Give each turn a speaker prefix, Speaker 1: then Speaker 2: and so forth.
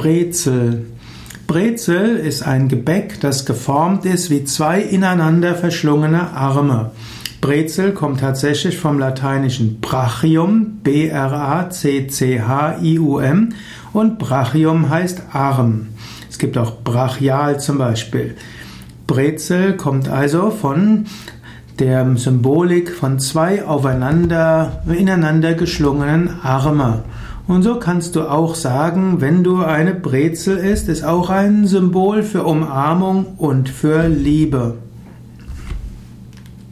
Speaker 1: Brezel. Brezel ist ein Gebäck, das geformt ist wie zwei ineinander verschlungene Arme. Brezel kommt tatsächlich vom lateinischen Brachium, B-R-A-C-C-H-I-U-M und Brachium heißt Arm. Es gibt auch Brachial zum Beispiel. Brezel kommt also von der Symbolik von zwei aufeinander, ineinander geschlungenen Arme. Und so kannst du auch sagen, wenn du eine Brezel isst, ist auch ein Symbol für Umarmung und für Liebe.